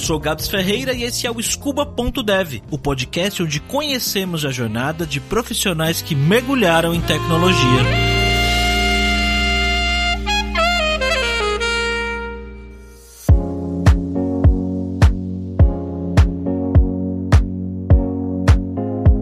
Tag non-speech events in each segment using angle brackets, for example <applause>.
sou Gabs Ferreira e esse é o Scuba.dev, o podcast onde conhecemos a jornada de profissionais que mergulharam em tecnologia.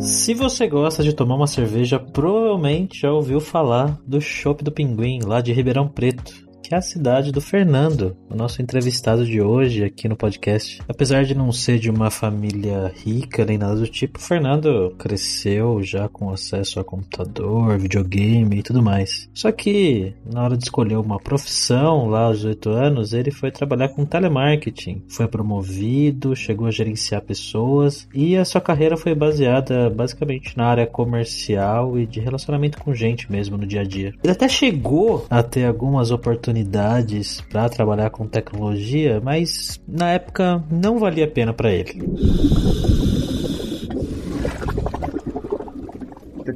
Se você gosta de tomar uma cerveja, provavelmente já ouviu falar do Chopp do Pinguim, lá de Ribeirão Preto que é a cidade do Fernando, o nosso entrevistado de hoje aqui no podcast. Apesar de não ser de uma família rica nem nada do tipo, Fernando cresceu já com acesso a computador, videogame e tudo mais. Só que na hora de escolher uma profissão lá aos 18 anos, ele foi trabalhar com telemarketing, foi promovido, chegou a gerenciar pessoas e a sua carreira foi baseada basicamente na área comercial e de relacionamento com gente mesmo no dia a dia. Ele até chegou a ter algumas oportunidades oportunidades para trabalhar com tecnologia, mas na época não valia a pena para ele.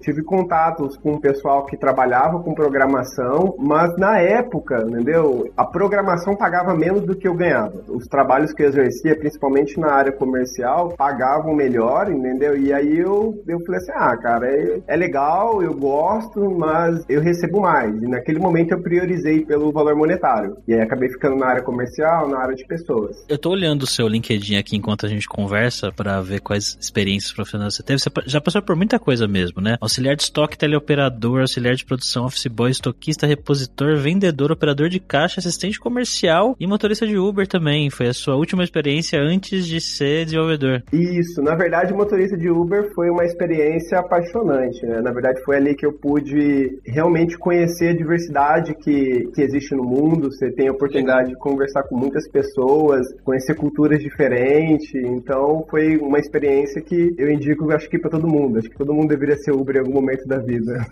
Tive contatos com o pessoal que trabalhava com programação, mas na época, entendeu? A programação pagava menos do que eu ganhava. Os trabalhos que eu exercia, principalmente na área comercial, pagavam melhor, entendeu? E aí eu, eu falei assim: ah, cara, é, é legal, eu gosto, mas eu recebo mais. E naquele momento eu priorizei pelo valor monetário. E aí acabei ficando na área comercial, na área de pessoas. Eu tô olhando o seu LinkedIn aqui enquanto a gente conversa para ver quais experiências profissionais você teve. Você já passou por muita coisa mesmo, né? Auxiliar de estoque, teleoperador, auxiliar de produção, office boy, estoquista, repositor, vendedor, operador de caixa, assistente comercial e motorista de Uber também. Foi a sua última experiência antes de ser desenvolvedor. Isso, na verdade, motorista de Uber foi uma experiência apaixonante, né? Na verdade, foi ali que eu pude realmente conhecer a diversidade que, que existe no mundo. Você tem a oportunidade de conversar com muitas pessoas, conhecer culturas diferentes. Então, foi uma experiência que eu indico, acho que para todo mundo. Acho que todo mundo deveria ser Uber algum momento da vida.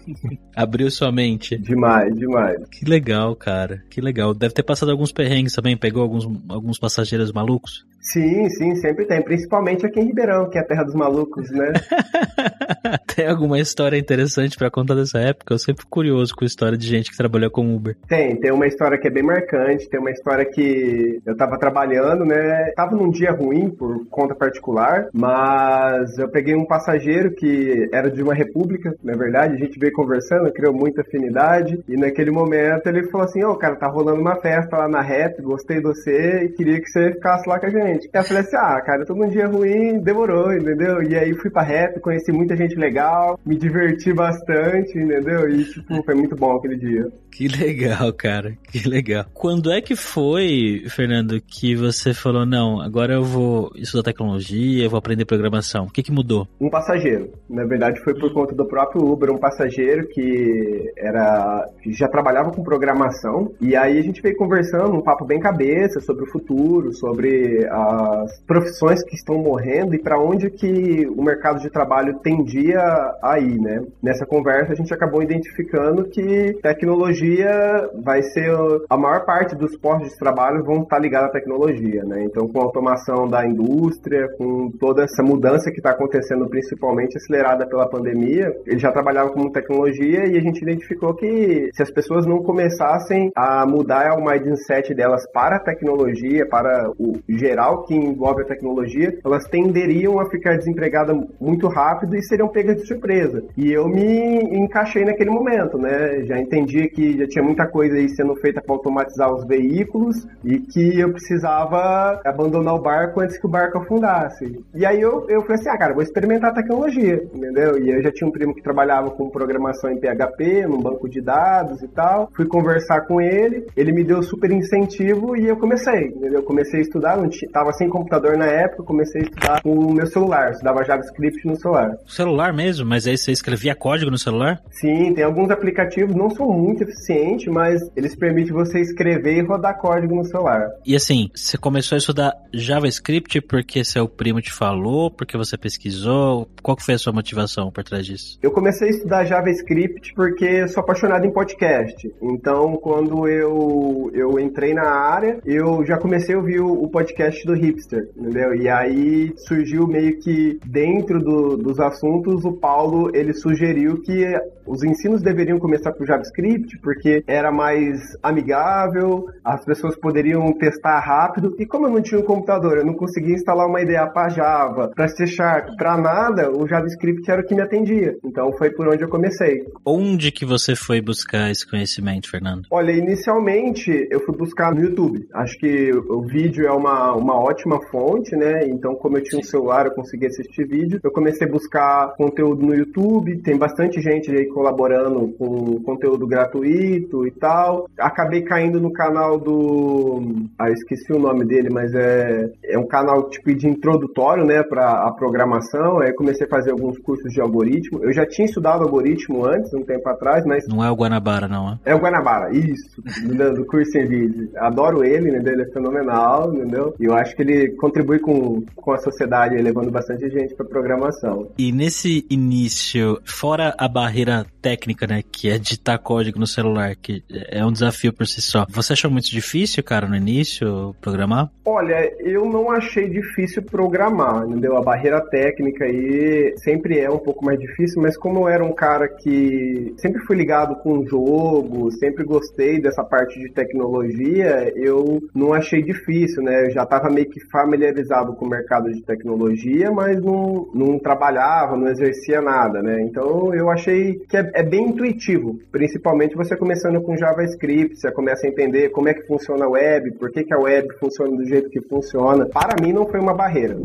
Abriu sua mente. Demais, demais. Que legal, cara. Que legal. Deve ter passado alguns perrengues também, pegou alguns, alguns passageiros malucos? Sim, sim, sempre tem. Principalmente aqui em Ribeirão, que é a terra dos malucos, né? <laughs> tem alguma história interessante para contar dessa época? Eu sempre fico curioso com a história de gente que trabalhou com Uber. Tem, tem uma história que é bem marcante. Tem uma história que eu tava trabalhando, né? Tava num dia ruim por conta particular, mas eu peguei um passageiro que era de uma república, na verdade. A gente veio conversando, criou muita afinidade. E naquele momento ele falou assim: Ô, oh, cara, tá rolando uma festa lá na rap, gostei de você e queria que você ficasse lá com a gente eu falei assim, ah, cara, eu tô num dia ruim, demorou, entendeu? E aí fui pra rap, conheci muita gente legal, me diverti bastante, entendeu? E, tipo, foi muito bom aquele dia. Que legal, cara, que legal. Quando é que foi, Fernando, que você falou, não, agora eu vou estudar tecnologia, eu vou aprender programação? O que que mudou? Um passageiro. Na verdade, foi por conta do próprio Uber, um passageiro que era que já trabalhava com programação. E aí a gente veio conversando, um papo bem cabeça sobre o futuro, sobre as profissões que estão morrendo e para onde que o mercado de trabalho tendia a ir, né? Nessa conversa a gente acabou identificando que tecnologia vai ser a maior parte dos postos de trabalho vão estar ligados à tecnologia, né? Então com a automação da indústria, com toda essa mudança que está acontecendo principalmente acelerada pela pandemia, ele já trabalhava com tecnologia e a gente identificou que se as pessoas não começassem a mudar o mindset delas para a tecnologia, para o geral que envolve a tecnologia, elas tenderiam a ficar desempregadas muito rápido e seriam pegas de surpresa. E eu me encaixei naquele momento, né? Já entendi que já tinha muita coisa aí sendo feita para automatizar os veículos e que eu precisava abandonar o barco antes que o barco afundasse. E aí eu, eu falei assim, ah, cara, vou experimentar a tecnologia, entendeu? E eu já tinha um primo que trabalhava com programação em PHP, num banco de dados e tal. Fui conversar com ele, ele me deu super incentivo e eu comecei, entendeu? Eu comecei a estudar, não tinha, tava sem computador na época, comecei a estudar com o meu celular, estudava JavaScript no celular. Celular mesmo? Mas aí você escrevia código no celular? Sim, tem alguns aplicativos, não são muito eficientes, mas eles permitem você escrever e rodar código no celular. E assim, você começou a estudar JavaScript porque seu primo te falou, porque você pesquisou? Qual foi a sua motivação por trás disso? Eu comecei a estudar JavaScript porque sou apaixonado em podcast. Então, quando eu, eu entrei na área, eu já comecei a ouvir o, o podcast do hipster, entendeu? E aí surgiu meio que dentro do, dos assuntos, o Paulo ele sugeriu que os ensinos deveriam começar por JavaScript, porque era mais amigável, as pessoas poderiam testar rápido. E como eu não tinha um computador, eu não conseguia instalar uma ideia para Java, para C Sharp, para nada, o JavaScript era o que me atendia. Então foi por onde eu comecei. Onde que você foi buscar esse conhecimento, Fernando? Olha, inicialmente eu fui buscar no YouTube. Acho que o vídeo é uma, uma ótima fonte, né? Então, como eu tinha um celular, eu conseguia assistir vídeo. Eu comecei a buscar conteúdo no YouTube, tem bastante gente aí colaborando com conteúdo gratuito e tal. Acabei caindo no canal do. Ah, esqueci o nome dele, mas é, é um canal tipo de introdutório, né, para a programação. Aí comecei a fazer alguns cursos de algoritmo. Eu já tinha estudado algoritmo antes, um tempo atrás, mas. Não é o Guanabara, não, é? É o Guanabara, isso, <laughs> do curso em vídeo. Adoro ele, né? Ele é fenomenal, entendeu? E eu acho que ele contribui com, com a sociedade, levando bastante gente para programação. E nesse início, fora a barreira técnica, né, que é digitar código no celular, que é um desafio por si só, você achou muito difícil, cara, no início, programar? Olha, eu não achei difícil programar, entendeu? A barreira técnica aí sempre é um pouco mais difícil, mas como eu era um cara que sempre fui ligado com o jogo, sempre gostei dessa parte de tecnologia, eu não achei difícil, né? Eu já estava meio que familiarizado com o mercado de tecnologia, mas não, não trabalhava, não exercia nada, né? Então eu achei que é, é bem intuitivo, principalmente você começando com JavaScript, você começa a entender como é que funciona a web, por que, que a web funciona do jeito que funciona. Para mim não foi uma barreira.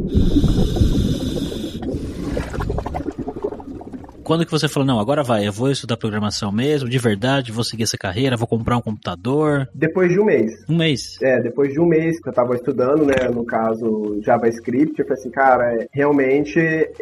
Quando que você falou, não, agora vai, eu vou estudar programação mesmo, de verdade, vou seguir essa carreira, vou comprar um computador? Depois de um mês. Um mês? É, depois de um mês que eu tava estudando, né, no caso JavaScript, eu falei assim, cara, realmente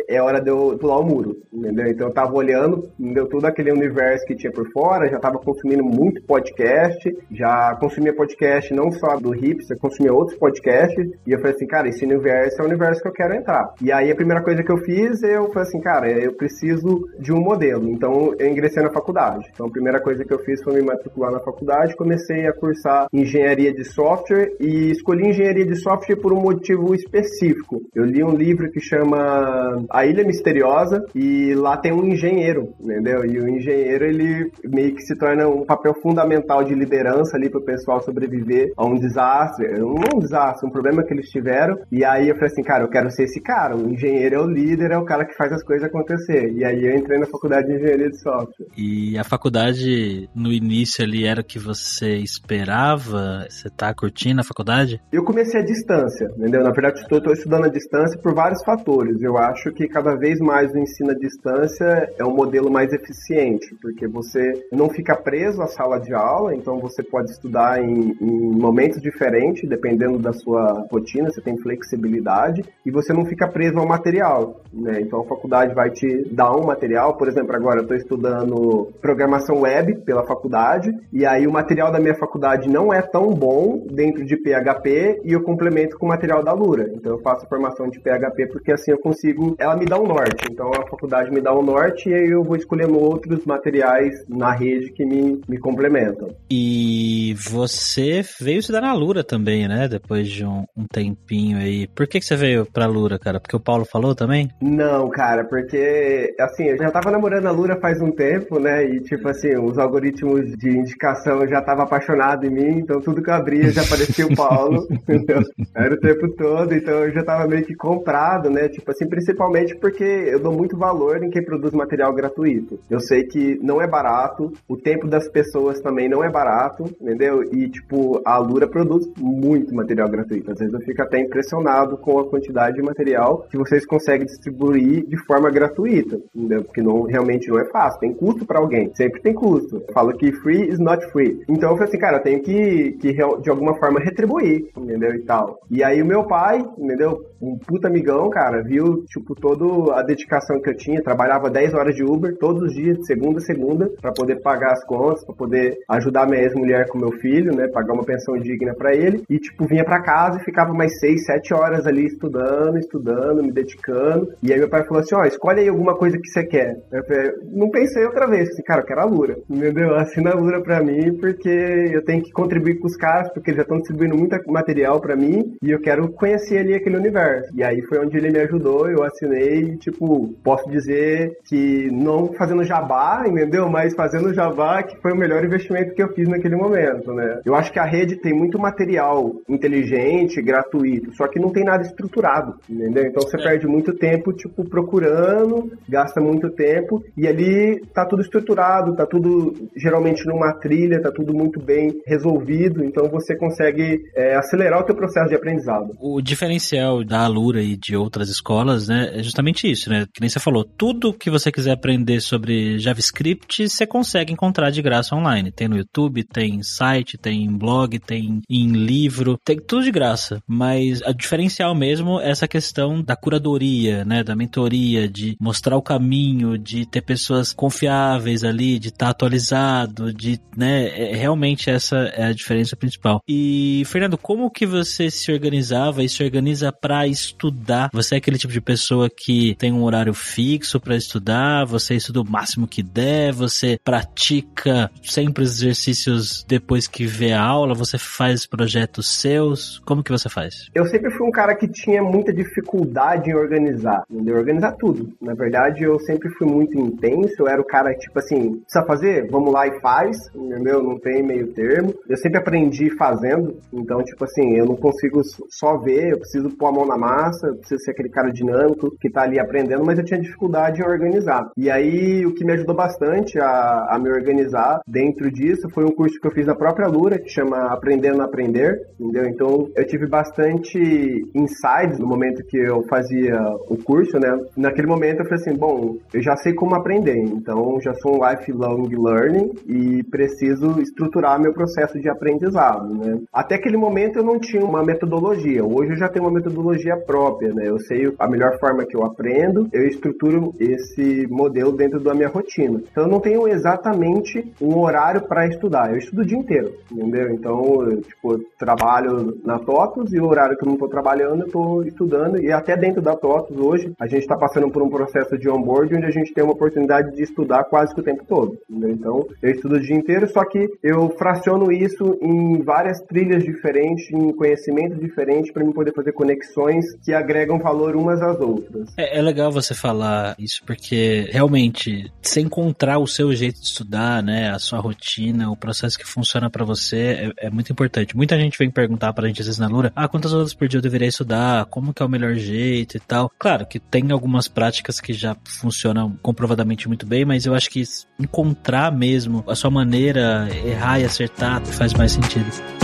é hora de eu pular o muro, entendeu? Então eu tava olhando, deu todo aquele universo que tinha por fora, já tava consumindo muito podcast, já consumia podcast não só do Hipster, consumia outros podcasts, e eu falei assim, cara, esse universo é o universo que eu quero entrar. E aí a primeira coisa que eu fiz, eu falei assim, cara, eu preciso de um modelo. Então eu ingressei na faculdade. Então a primeira coisa que eu fiz foi me matricular na faculdade, comecei a cursar engenharia de software e escolhi engenharia de software por um motivo específico. Eu li um livro que chama A Ilha Misteriosa e lá tem um engenheiro, entendeu? E o engenheiro ele meio que se torna um papel fundamental de liderança ali para o pessoal sobreviver a um desastre, não um desastre, um problema que eles tiveram. E aí eu falei assim, cara, eu quero ser esse cara. O engenheiro é o líder, é o cara que faz as coisas acontecer. E aí eu entrei na faculdade de engenharia de software. E a faculdade, no início ali, era o que você esperava? Você tá curtindo a faculdade? Eu comecei à distância, entendeu? Na verdade, estou, estou estudando à distância por vários fatores. Eu acho que cada vez mais o ensino à distância é um modelo mais eficiente, porque você não fica preso à sala de aula, então você pode estudar em, em momentos diferentes, dependendo da sua rotina, você tem flexibilidade, e você não fica preso ao material, né? Então a faculdade vai te dar um material material. Por exemplo, agora eu estou estudando programação web pela faculdade, e aí o material da minha faculdade não é tão bom dentro de PHP e eu complemento com o material da Lura. Então eu faço formação de PHP porque assim eu consigo. Ela me dá um norte. Então a faculdade me dá um norte e aí eu vou escolhendo outros materiais na rede que me, me complementam. E você veio estudar na Lura também, né? Depois de um, um tempinho aí. Por que, que você veio pra Lura, cara? Porque o Paulo falou também? Não, cara, porque assim, eu já tava namorando a Lura faz um tempo, né? E tipo assim, os algoritmos de indicação eu já tava apaixonado em mim, então tudo que eu abria já aparecia o Paulo, <laughs> entendeu? Era o tempo todo, então eu já tava meio que comprado, né? Tipo assim, principalmente porque eu dou muito valor em quem produz material gratuito. Eu sei que não é barato, o tempo das pessoas também não é barato, entendeu? E tipo, a Lura produz muito material gratuito. Às vezes eu fico até impressionado com a quantidade de material que vocês conseguem distribuir de forma gratuita, entendeu? Porque não, realmente não é fácil, tem custo para alguém, sempre tem custo. Eu falo que free is not free. Então eu falei assim, cara, eu tenho que, que de alguma forma retribuir, entendeu? E tal. E aí o meu pai, entendeu? Um puta amigão, cara, viu, tipo, toda a dedicação que eu tinha, trabalhava 10 horas de Uber todos os dias, de segunda a segunda, para poder pagar as contas, para poder ajudar minha ex-mulher com meu filho, né? Pagar uma pensão digna para ele. E, tipo, vinha para casa e ficava mais 6, 7 horas ali estudando, estudando, me dedicando. E aí meu pai falou assim: ó, escolhe aí alguma coisa que você quer é. Não pensei outra vez, assim, cara, eu quero a Lura, entendeu? <laughs> Assina a Lura pra mim porque eu tenho que contribuir com os caras, porque eles já estão distribuindo muito material pra mim e eu quero conhecer ali aquele universo. E aí foi onde ele me ajudou, eu assinei e, tipo, posso dizer que não fazendo jabá, entendeu? Mas fazendo jabá que foi o melhor investimento que eu fiz naquele momento, né? Eu acho que a rede tem muito material inteligente, gratuito, só que não tem nada estruturado, entendeu? Então você é. perde muito tempo, tipo, procurando, gasta muito tempo e ali tá tudo estruturado, tá tudo geralmente numa trilha, tá tudo muito bem resolvido, então você consegue é, acelerar o teu processo de aprendizado. O diferencial da Alura e de outras escolas, né, é justamente isso, né? Que nem você falou, tudo que você quiser aprender sobre JavaScript, você consegue encontrar de graça online. Tem no YouTube, tem site, tem blog, tem em livro, tem tudo de graça. Mas a diferencial mesmo é essa questão da curadoria, né, da mentoria, de mostrar o caminho, de ter pessoas confiáveis ali, de estar tá atualizado, de, né, é, realmente essa é a diferença principal. E Fernando, como que você se organizava e se organiza para estudar? Você é aquele tipo de pessoa que tem um horário fixo para estudar, você estuda o máximo que der, você pratica sempre os exercícios depois que vê a aula, você faz projetos seus, como que você faz? Eu sempre fui um cara que tinha muita dificuldade em organizar, entendeu? Organizar tudo. Na verdade, eu sempre fui muito intenso, eu era o cara tipo assim, precisa fazer? Vamos lá e faz, entendeu? Não tem meio termo. Eu sempre aprendi fazendo, então tipo assim, eu não consigo só ver, eu preciso pôr a mão na massa, eu preciso ser aquele cara dinâmico que tá ali aprendendo, mas eu tinha dificuldade em organizar. E aí, o que me ajudou bastante a, a me organizar dentro disso foi um curso que eu fiz na própria Lura, que chama Aprendendo a Aprender, entendeu? Então, eu tive bastante insights no momento que eu fazia o curso, né? Naquele momento eu falei assim, bom, eu já sei como aprender, então já sou um lifelong learning e preciso estruturar meu processo de aprendizado, né? Até aquele momento eu não tinha uma metodologia, hoje eu já tenho uma metodologia própria, né? Eu sei a melhor forma que eu aprendo, eu estruturo esse modelo dentro da minha rotina. Então eu não tenho exatamente um horário para estudar, eu estudo o dia inteiro, entendeu? Então, eu, tipo, eu trabalho na TOTUS e o horário que eu não estou trabalhando, eu estou estudando e até dentro da TOTUS hoje, a gente está passando por um processo de onboard onde a gente tem uma oportunidade de estudar quase que o tempo todo? Então, eu estudo o dia inteiro, só que eu fraciono isso em várias trilhas diferentes, em conhecimentos diferentes para mim poder fazer conexões que agregam valor umas às outras. É, é legal você falar isso porque realmente você encontrar o seu jeito de estudar, né, a sua rotina, o processo que funciona para você é, é, muito importante. Muita gente vem perguntar pra gente às vezes na Lura, ah, quantas horas por dia eu deveria estudar? Como que é o melhor jeito e tal. Claro que tem algumas práticas que já funcionam comprovadamente muito bem, mas eu acho que encontrar mesmo a sua maneira, errar e acertar faz mais sentido.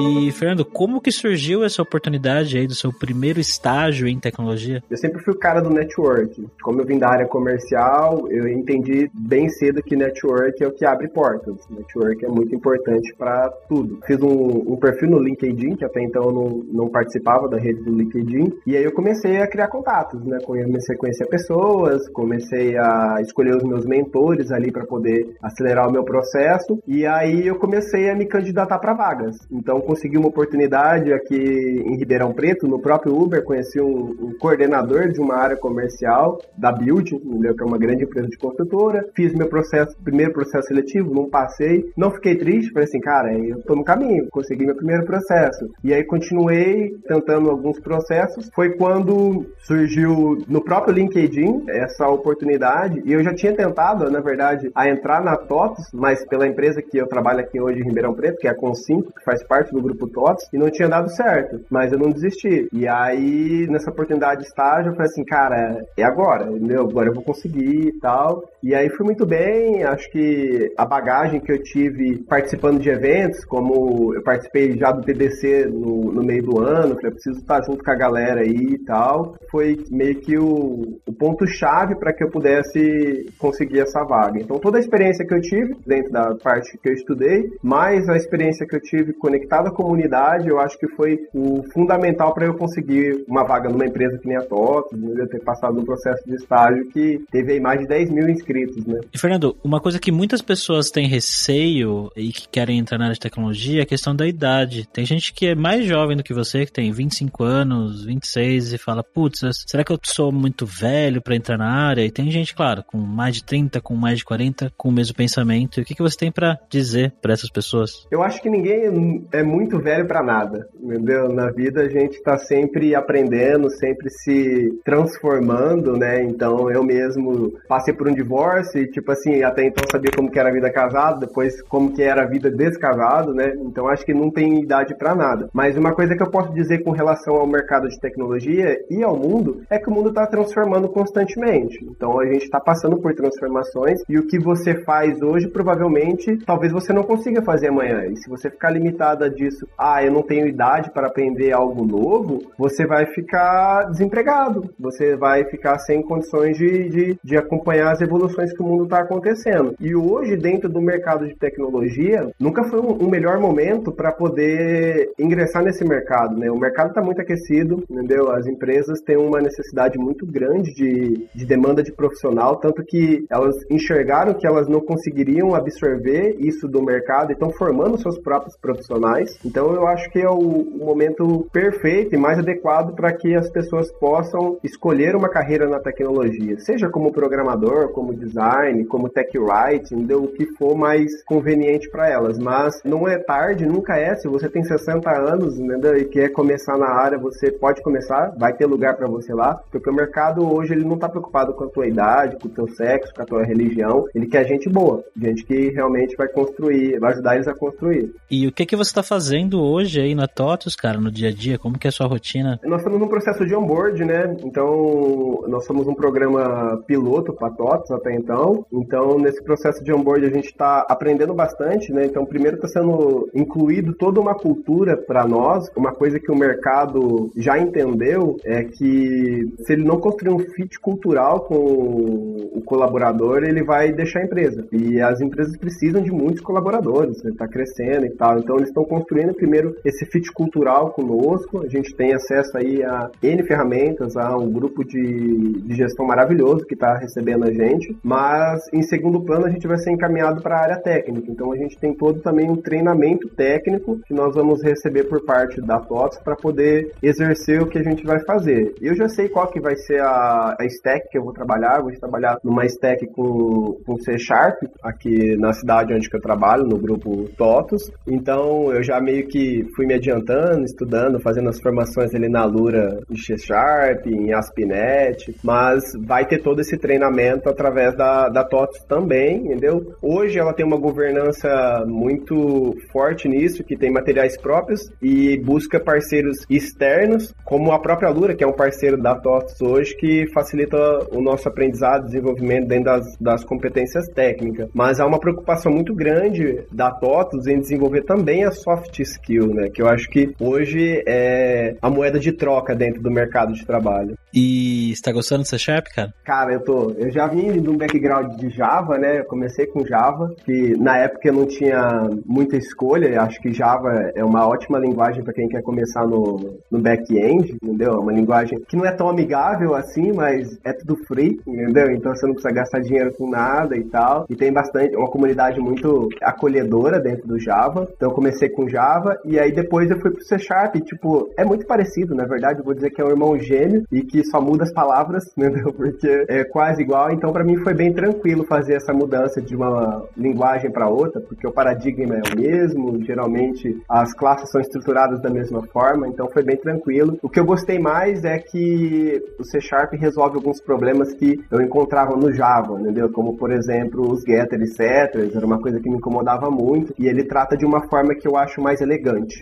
E, Fernando, como que surgiu essa oportunidade aí do seu primeiro estágio em tecnologia? Eu sempre fui o cara do network. Como eu vim da área comercial, eu entendi bem cedo que network é o que abre portas. Network é muito importante para tudo. Fiz um, um, perfil no LinkedIn, que até então eu não, não participava da rede do LinkedIn, e aí eu comecei a criar contatos, né? Comecei a conhecer pessoas, comecei a escolher os meus mentores ali para poder acelerar o meu processo, e aí eu comecei a me candidatar para vagas. Então, consegui uma oportunidade aqui em Ribeirão Preto, no próprio Uber, conheci um, um coordenador de uma área comercial da Build, que é uma grande empresa de construtora. Fiz meu processo, primeiro processo seletivo, não passei. Não fiquei triste, falei assim, cara, eu tô no caminho, consegui meu primeiro processo. E aí continuei tentando alguns processos. Foi quando surgiu no próprio LinkedIn essa oportunidade, e eu já tinha tentado, na verdade, a entrar na TOTS, mas pela empresa que eu trabalho aqui hoje em Ribeirão Preto, que é a Consim, que faz parte do do grupo TOTS e não tinha dado certo, mas eu não desisti. E aí, nessa oportunidade de estágio, eu falei assim, cara, é agora, entendeu? Agora eu vou conseguir e tal. E aí fui muito bem, acho que a bagagem que eu tive participando de eventos, como eu participei já do TDC no, no meio do ano, falei, preciso estar junto com a galera aí e tal, foi meio que o, o ponto-chave para que eu pudesse conseguir essa vaga. Então toda a experiência que eu tive dentro da parte que eu estudei, mais a experiência que eu tive conectada da comunidade, eu acho que foi o fundamental para eu conseguir uma vaga numa empresa que nem a TOTOS, né? ter passado um processo de estágio que teve aí mais de 10 mil inscritos, né? E Fernando, uma coisa que muitas pessoas têm receio e que querem entrar na área de tecnologia é a questão da idade. Tem gente que é mais jovem do que você, que tem 25 anos, 26 e fala, putz, será que eu sou muito velho para entrar na área? E tem gente, claro, com mais de 30, com mais de 40, com o mesmo pensamento. E o que, que você tem para dizer para essas pessoas? Eu acho que ninguém é muito velho para nada, entendeu? Na vida a gente tá sempre aprendendo, sempre se transformando, né? Então eu mesmo passei por um divórcio e, tipo assim, até então sabia como que era a vida casado, depois como que era a vida descasado, né? Então acho que não tem idade para nada. Mas uma coisa que eu posso dizer com relação ao mercado de tecnologia e ao mundo é que o mundo está transformando constantemente. Então a gente está passando por transformações e o que você faz hoje provavelmente talvez você não consiga fazer amanhã. E se você ficar limitada disso, ah, eu não tenho idade para aprender algo novo, você vai ficar desempregado. Você vai ficar sem condições de, de, de acompanhar as evoluções que o mundo está acontecendo. E hoje, dentro do mercado de tecnologia, nunca foi um, um melhor momento para poder ingressar nesse mercado. Né? O mercado está muito aquecido, entendeu? As empresas têm uma necessidade muito grande de, de demanda de profissional, tanto que elas enxergaram que elas não conseguiriam absorver isso do mercado e estão formando seus próprios profissionais. Então eu acho que é o, o momento perfeito e mais adequado para que as pessoas possam escolher uma carreira na tecnologia, seja como programador, como design, como tech writing, o que for mais conveniente para elas. Mas não é tarde, nunca é. Se você tem 60 anos entendeu? e quer começar na área, você pode começar, vai ter lugar para você lá, porque o mercado hoje ele não está preocupado com a tua idade, com o teu sexo, com a tua religião, ele quer gente boa, gente que realmente vai construir, vai ajudar eles a construir. E o que que você está fazendo hoje aí na TOTUS, cara, no dia a dia? Como que é a sua rotina? Nós estamos num processo de onboard, né? Então, nós somos um programa piloto para TOTUS até então. Então, nesse processo de onboard a gente está aprendendo bastante, né? Então, primeiro está sendo incluído toda uma cultura para nós, uma coisa que o mercado já entendeu é que se ele não construir um fit cultural com o colaborador, ele vai deixar a empresa. E as empresas precisam de muitos colaboradores, está né? Crescendo e tal. Então eles estão construindo primeiro esse fit cultural conosco. A gente tem acesso aí a N ferramentas, a um grupo de, de gestão maravilhoso que está recebendo a gente. Mas em segundo plano a gente vai ser encaminhado para a área técnica. Então a gente tem todo também um treinamento técnico que nós vamos receber por parte da TOTS para poder exercer o que a gente vai fazer. Eu já sei qual que vai ser a, a stack que eu vou trabalhar. vou trabalhar numa stack com, com C Sharp, aqui na cidade onde eu trabalho, no grupo TOTOS. Então eu já meio que fui me adiantando, estudando, fazendo as formações ali na Lura em C Sharp, em ASP.NET, mas vai ter todo esse treinamento através da, da TOTOS também, entendeu? Hoje ela tem uma governança muito forte nisso, que tem materiais próprios e busca parceiros externos, como a própria Lura, que é um parceiro da TOTOS hoje, que facilita o nosso aprendizado, desenvolvimento dentro das, das competências técnicas. Mas há uma preocupação muito grande da TOTOS em desenvolver também a soft skill, né? Que eu acho que hoje é a moeda de troca dentro do mercado de trabalho. E está gostando do C Sharp, cara? Cara, eu tô. Eu já vim de um background de Java, né? Eu comecei com Java, que na época eu não tinha muita escolha. Acho que Java é uma ótima linguagem para quem quer começar no, no back-end, entendeu? É uma linguagem que não é tão amigável assim, mas é tudo free, entendeu? Então você não precisa gastar dinheiro com nada e tal. E tem bastante, uma comunidade muito acolhedora dentro do Java. Então eu comecei com Java e aí depois eu fui pro C Sharp. E, tipo, é muito parecido, na verdade. Eu vou dizer que é um irmão gêmeo e que só muda as palavras, <laughs> entendeu? Porque é quase igual. Então para mim foi bem tranquilo fazer essa mudança de uma linguagem para outra, porque o paradigma é o mesmo. Geralmente as classes são estruturadas da mesma forma, então foi bem tranquilo. O que eu gostei mais é que o C Sharp resolve alguns problemas que eu encontrava no Java, entendeu? Como, por exemplo, os getter setters, era uma coisa que me incomodava muito, e ele trata de uma forma que eu acho mais elegante.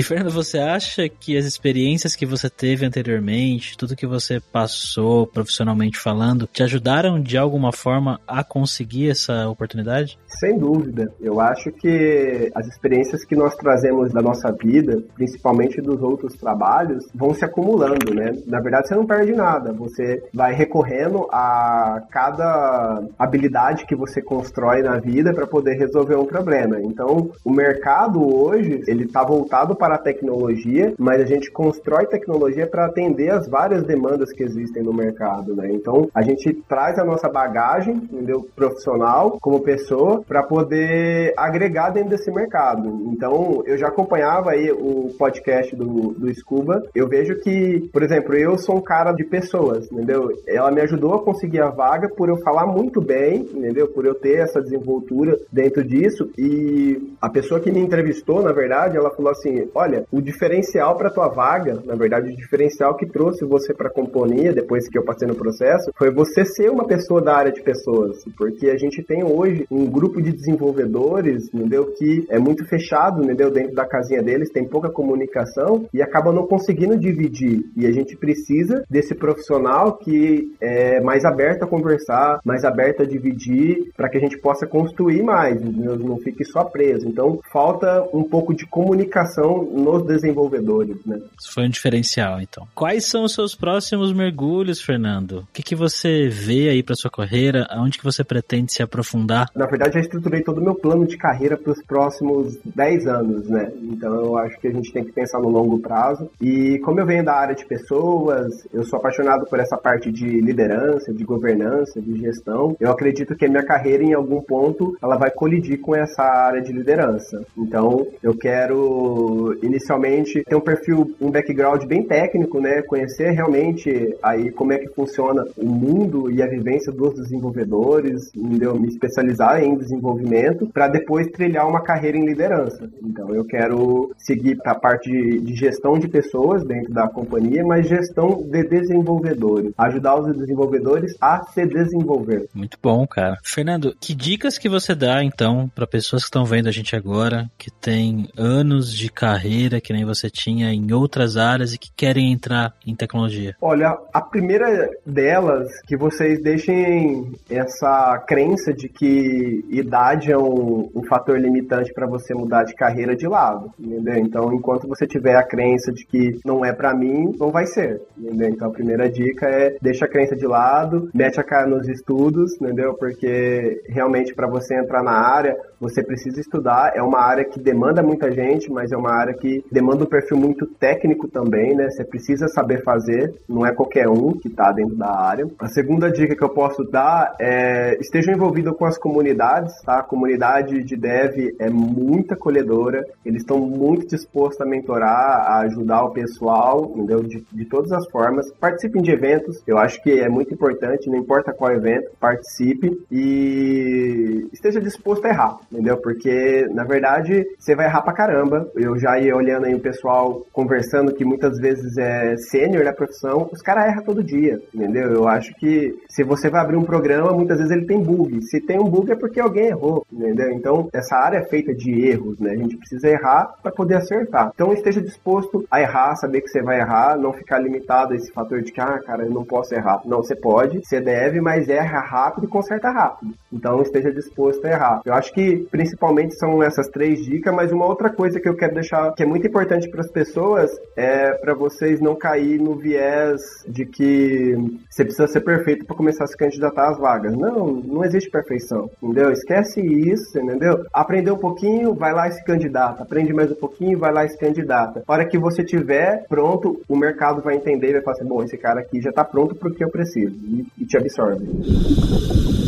E Fernando, você acha que as experiências que você teve anteriormente, tudo que você passou profissionalmente falando, te ajudaram de alguma forma a conseguir essa oportunidade? Sem dúvida. Eu acho que as experiências que nós trazemos da nossa vida, principalmente dos outros trabalhos, vão se acumulando, né? Na verdade, você não perde nada. Você vai recorrendo a cada habilidade que você constrói na vida para poder resolver um problema. Então, o mercado hoje, ele está voltado para a tecnologia, mas a gente constrói tecnologia para atender as várias demandas que existem no mercado, né? Então, a gente traz a nossa bagagem, entendeu? Profissional, como pessoa, para poder agregar dentro desse mercado. Então, eu já acompanhava aí o podcast do, do Scuba. Eu vejo que, por exemplo, eu sou um cara de pessoas, entendeu? Ela me ajudou a conseguir a vaga por eu falar muito bem, entendeu? Por eu ter essa desenvoltura dentro disso. E a pessoa que me entrevistou, na verdade, ela falou assim: olha, o diferencial para tua vaga, na verdade, o diferencial que trouxe você para a companhia depois que eu passei no processo, foi você ser uma pessoa da área de pessoas, porque a gente tem hoje um grupo de desenvolvedores, entendeu, que é muito fechado, entendeu, dentro da casinha deles, tem pouca comunicação e acaba não conseguindo dividir. E a gente precisa desse profissional que é mais aberto a conversar, mais aberto a dividir, para que a gente possa construir mais, entendeu? não fique só preso. Então, falta um pouco de comunicação nos desenvolvedores, né? Isso foi um diferencial, então. Quais são os seus próximos mergulhos, Fernando? O que, que você vê aí para sua carreira? Aonde que você pretende se aprofundar? Na verdade, já estruturei todo o meu plano de carreira para os próximos 10 anos, né? Então, eu acho que a gente tem que pensar no longo prazo. E como eu venho da área de pessoas, eu sou apaixonado por essa parte de liderança, de governança, de gestão. Eu acredito que a minha carreira, em algum ponto, ela vai colidir com essa área de liderança. Então, eu quero inicialmente ter um perfil, um background bem técnico, né? Conhecer realmente aí como é que funciona o mundo e a vivência dos desenvolvedores, entendeu? Me especializar em desenvolvimento para depois trilhar uma carreira em liderança. Então, eu quero seguir para a parte de gestão de pessoas dentro da companhia, mas gestão de desenvolvedores, ajudar os desenvolvedores a se desenvolver. Muito bom, cara. Fernando, que dicas que você dá então para pessoas que estão vendo a gente agora, que tem anos de carreira que nem você tinha em outras áreas e que querem entrar em tecnologia? Olha, a primeira delas que vocês deixem essa crença de que idade é um, um fator limitante para você mudar de carreira de lado, entendeu? Então, enquanto você tiver a crença de que não é para mim, não vai ser, entendeu? Então, a primeira dica é deixa a crença de lado, mete a cara nos estudos, entendeu? Porque realmente para você entrar na área, você precisa estudar. É uma área que demanda muita gente, mas é uma área que demanda um perfil muito técnico também, né? Você precisa saber fazer, não é qualquer um que está dentro da área. A segunda dica que eu posso dar é esteja envolvido com as comunidades, tá? A comunidade de dev é muito acolhedora, eles estão muito dispostos a mentorar, a ajudar o pessoal, entendeu? De, de todas as formas. Participem de eventos, eu acho que é muito importante, não importa qual evento, participe e esteja disposto a errar, entendeu? Porque, na verdade, você vai errar pra caramba. Eu já ia olhando aí o pessoal conversando que muitas vezes é sênior da profissão, os caras erram todo dia, entendeu? Eu acho que se você vai abrir um programa, muitas vezes ele tem bug. Se tem um bug é porque alguém errou, entendeu? Então, essa área é feita de erros, né? A gente precisa errar para poder acertar. Então, esteja disposto a errar, saber que você vai errar, não ficar limitado a esse fator de que, ah, cara, eu não posso errar. Não, você pode, você deve, mas erra rápido e conserta rápido. Então, esteja disposto a errar. Eu acho que, principalmente, são essas três dicas, mas uma outra coisa que eu quero deixar que é muito importante para as pessoas é para vocês não cair no viés de que você precisa ser perfeito para começar a se candidatar às vagas. Não, não existe perfeição, entendeu? Esquece isso, entendeu? Aprender um pouquinho, vai lá e se candidata. Aprende mais um pouquinho, vai lá e se candidata. A hora que você tiver pronto, o mercado vai entender e vai falar assim, bom, esse cara aqui já está pronto para o que eu preciso. E, e te absorve.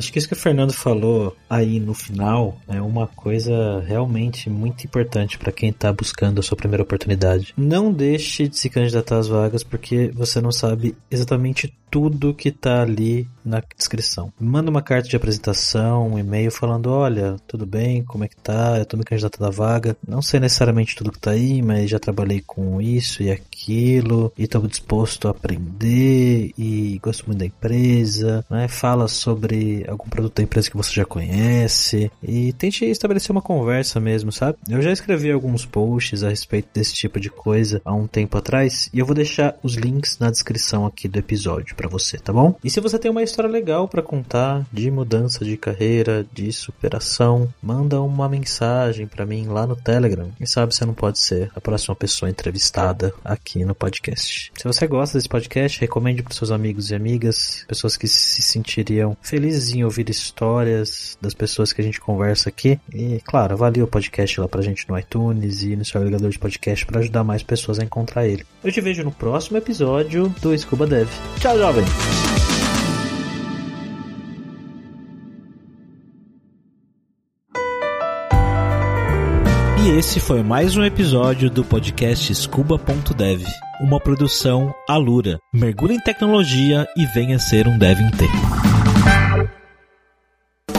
Acho que isso que o Fernando falou aí no final é uma coisa realmente muito importante para quem está buscando a sua primeira oportunidade. Não deixe de se candidatar às vagas porque você não sabe exatamente tudo que está ali na descrição. Manda uma carta de apresentação, um e-mail falando: olha, tudo bem, como é que tá? Eu tô me candidatando à vaga. Não sei necessariamente tudo que tá aí, mas já trabalhei com isso e aquilo, e estou disposto a aprender, e gosto muito da empresa, né? Fala sobre algum produto da empresa que você já conhece e tente estabelecer uma conversa mesmo, sabe? Eu já escrevi alguns posts a respeito desse tipo de coisa há um tempo atrás e eu vou deixar os links na descrição aqui do episódio para você, tá bom? E se você tem uma história legal para contar de mudança de carreira, de superação, manda uma mensagem para mim lá no Telegram. Quem sabe você não pode ser a próxima pessoa entrevistada aqui no podcast. Se você gosta desse podcast, recomende para seus amigos e amigas, pessoas que se sentiriam felizes em ouvir histórias das pessoas que a gente conversa aqui. E, claro, avalie o podcast lá pra gente no iTunes e no seu agregador de podcast para ajudar mais pessoas a encontrar ele. Eu te vejo no próximo episódio do Scuba Dev. Tchau, jovem! E esse foi mais um episódio do podcast Scuba.dev, uma produção Alura. Mergulhe em tecnologia e venha ser um dev inteiro.